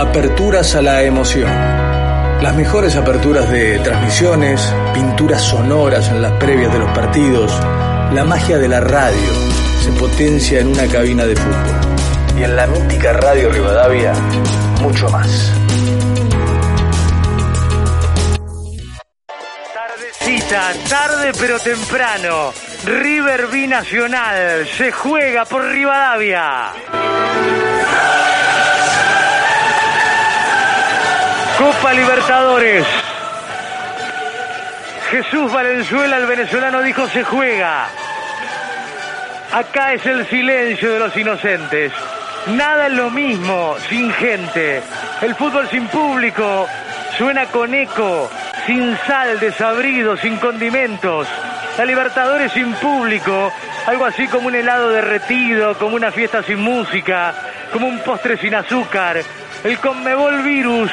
Aperturas a la emoción. Las mejores aperturas de transmisiones, pinturas sonoras en las previas de los partidos, la magia de la radio se potencia en una cabina de fútbol. Y en la mítica Radio Rivadavia, mucho más. Tardecita, tarde pero temprano. River Binacional se juega por Rivadavia. Copa Libertadores. Jesús Valenzuela, el venezolano, dijo se juega. Acá es el silencio de los inocentes. Nada es lo mismo sin gente. El fútbol sin público suena con eco, sin sal, desabrido, sin condimentos. La Libertadores sin público, algo así como un helado derretido, como una fiesta sin música, como un postre sin azúcar. El Conmebol virus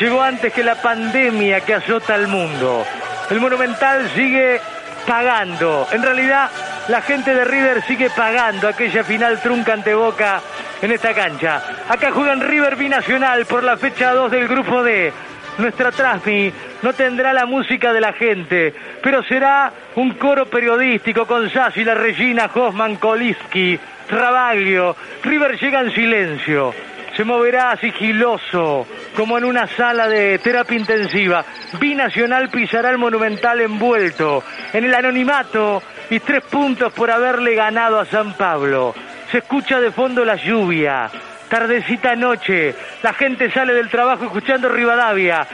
llegó antes que la pandemia que azota al mundo. El Monumental sigue pagando. En realidad, la gente de River sigue pagando aquella final trunca ante Boca en esta cancha. Acá juegan River Binacional por la fecha 2 del grupo D. Nuestra Trasmi no tendrá la música de la gente, pero será un coro periodístico con Sassi, La Regina, Hoffman, Koliski, Trabaglio. River llega en silencio se moverá sigiloso, como en una sala de terapia intensiva. Binacional pisará el monumental envuelto en el anonimato y tres puntos por haberle ganado a San Pablo. Se escucha de fondo la lluvia. Tardecita noche, la gente sale del trabajo escuchando Rivadavia.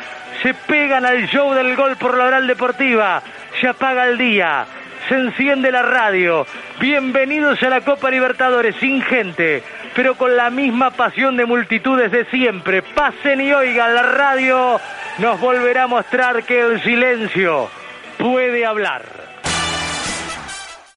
Se pegan al show del gol por la oral deportiva. Se apaga el día se enciende la radio. Bienvenidos a la Copa Libertadores, sin gente, pero con la misma pasión de multitudes de siempre. Pasen y oigan, la radio nos volverá a mostrar que el silencio puede hablar.